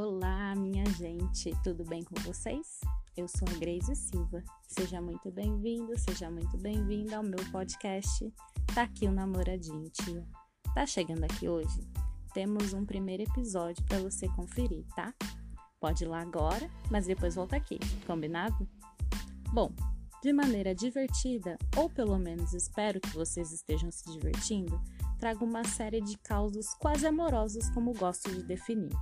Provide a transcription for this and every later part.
Olá, minha gente, tudo bem com vocês? Eu sou a Grace Silva. Seja muito bem-vindo, seja muito bem-vinda ao meu podcast. Tá aqui o namoradinho, tia. Tá chegando aqui hoje? Temos um primeiro episódio para você conferir, tá? Pode ir lá agora, mas depois volta aqui, combinado? Bom, de maneira divertida, ou pelo menos espero que vocês estejam se divertindo, trago uma série de causos quase amorosos, como gosto de definir.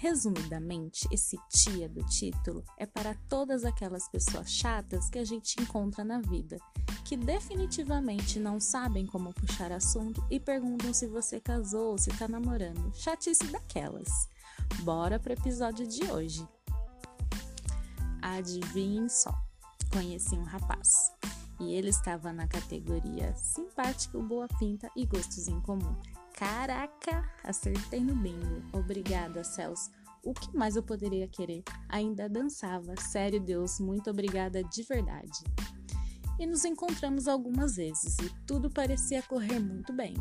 Resumidamente, esse tia do título é para todas aquelas pessoas chatas que a gente encontra na vida, que definitivamente não sabem como puxar assunto e perguntam se você casou ou se tá namorando. Chatice daquelas. Bora pro episódio de hoje. Adivinhem só, conheci um rapaz e ele estava na categoria simpático, boa pinta e gostos em comum. Caraca, acertei no bingo. Obrigada, Celso. O que mais eu poderia querer? Ainda dançava. Sério, Deus, muito obrigada de verdade. E nos encontramos algumas vezes e tudo parecia correr muito bem.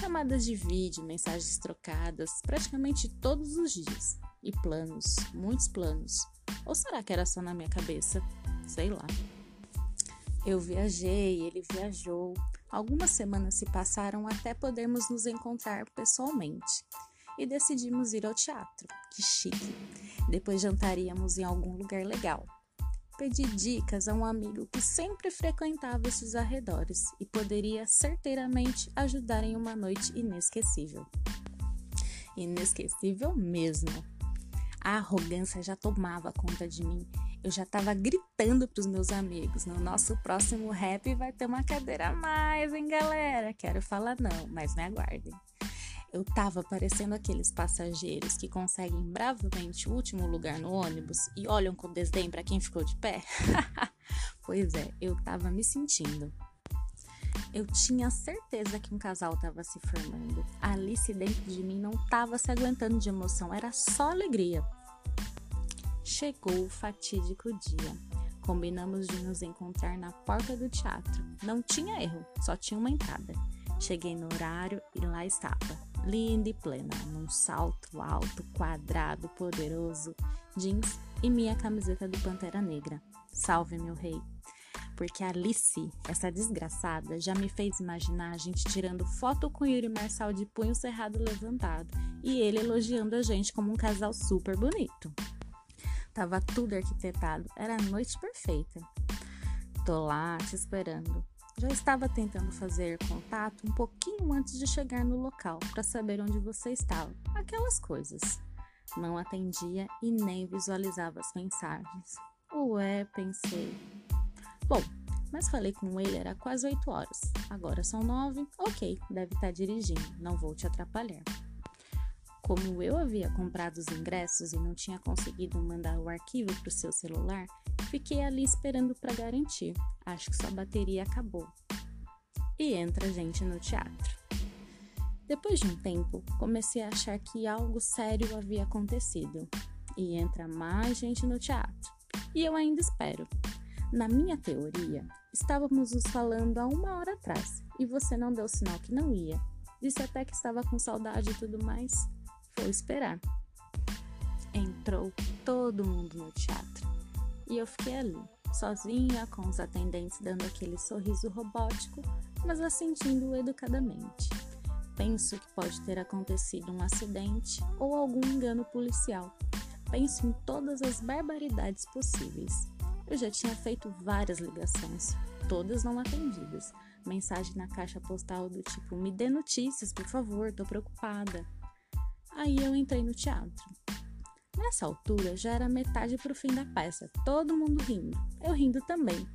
Chamadas de vídeo, mensagens trocadas, praticamente todos os dias. E planos, muitos planos. Ou será que era só na minha cabeça? Sei lá. Eu viajei, ele viajou. Algumas semanas se passaram até podermos nos encontrar pessoalmente e decidimos ir ao teatro. Que chique! Depois jantaríamos em algum lugar legal. Pedi dicas a um amigo que sempre frequentava esses arredores e poderia certeiramente ajudar em uma noite inesquecível. Inesquecível mesmo. A arrogância já tomava conta de mim eu já tava gritando pros meus amigos: no nosso próximo rap vai ter uma cadeira a mais, hein, galera? Quero falar não, mas me aguardem. Eu tava parecendo aqueles passageiros que conseguem bravamente o último lugar no ônibus e olham com desdém para quem ficou de pé. pois é, eu tava me sentindo. Eu tinha certeza que um casal estava se formando. A Alice dentro de mim não estava se aguentando de emoção, era só alegria. Chegou o fatídico dia. Combinamos de nos encontrar na porta do teatro. Não tinha erro, só tinha uma entrada. Cheguei no horário e lá estava, linda e plena, num salto alto, quadrado, poderoso, jeans e minha camiseta do Pantera Negra. Salve, meu rei! Porque a Alice, essa desgraçada, já me fez imaginar a gente tirando foto com Yuri Marçal de punho cerrado levantado e ele elogiando a gente como um casal super bonito. Tava tudo arquitetado, era a noite perfeita. Tô lá te esperando. Já estava tentando fazer contato um pouquinho antes de chegar no local para saber onde você estava. Aquelas coisas. Não atendia e nem visualizava as mensagens. Ué, pensei. Bom, mas falei com ele era quase 8 horas. Agora são 9. Ok, deve estar tá dirigindo. Não vou te atrapalhar. Como eu havia comprado os ingressos e não tinha conseguido mandar o arquivo para o seu celular, fiquei ali esperando para garantir. Acho que sua bateria acabou. E entra gente no teatro. Depois de um tempo, comecei a achar que algo sério havia acontecido. E entra mais gente no teatro. E eu ainda espero. Na minha teoria, estávamos nos falando há uma hora atrás e você não deu sinal que não ia. Disse até que estava com saudade e tudo mais. Vou esperar. Entrou todo mundo no teatro e eu fiquei ali, sozinha, com os atendentes dando aquele sorriso robótico, mas assentindo educadamente. Penso que pode ter acontecido um acidente ou algum engano policial. Penso em todas as barbaridades possíveis. Eu já tinha feito várias ligações, todas não atendidas. Mensagem na caixa postal do tipo: me dê notícias, por favor, tô preocupada. Aí eu entrei no teatro. Nessa altura já era metade para o fim da peça, todo mundo rindo, eu rindo também,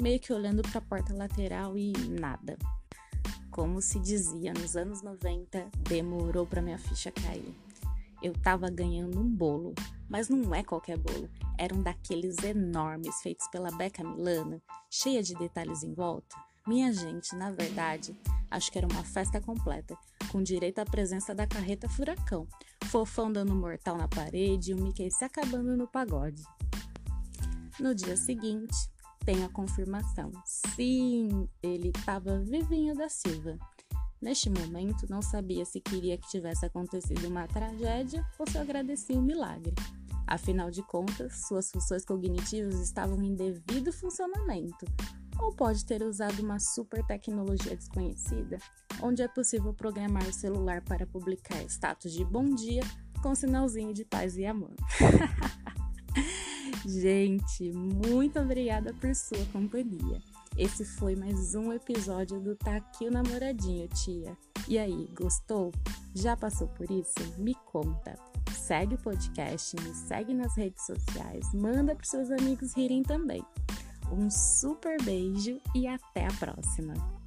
meio que olhando para a porta lateral e nada. Como se dizia nos anos 90, demorou para minha ficha cair. Eu tava ganhando um bolo, mas não é qualquer bolo, era um daqueles enormes feitos pela Beca Milana, cheia de detalhes em volta. Minha gente, na verdade, acho que era uma festa completa com direito à presença da carreta furacão, fofão dando mortal na parede e o Mickey se acabando no pagode. No dia seguinte, tem a confirmação. Sim, ele estava vivinho da Silva. Neste momento, não sabia se queria que tivesse acontecido uma tragédia ou se agradecia um milagre. Afinal de contas, suas funções cognitivas estavam em devido funcionamento. Ou pode ter usado uma super tecnologia desconhecida, onde é possível programar o celular para publicar status de bom dia com sinalzinho de paz e amor. Gente, muito obrigada por sua companhia. Esse foi mais um episódio do Tá Aqui o Namoradinho, tia. E aí, gostou? Já passou por isso? Me conta. Segue o podcast, me segue nas redes sociais, manda para seus amigos rirem também. Um super beijo e até a próxima!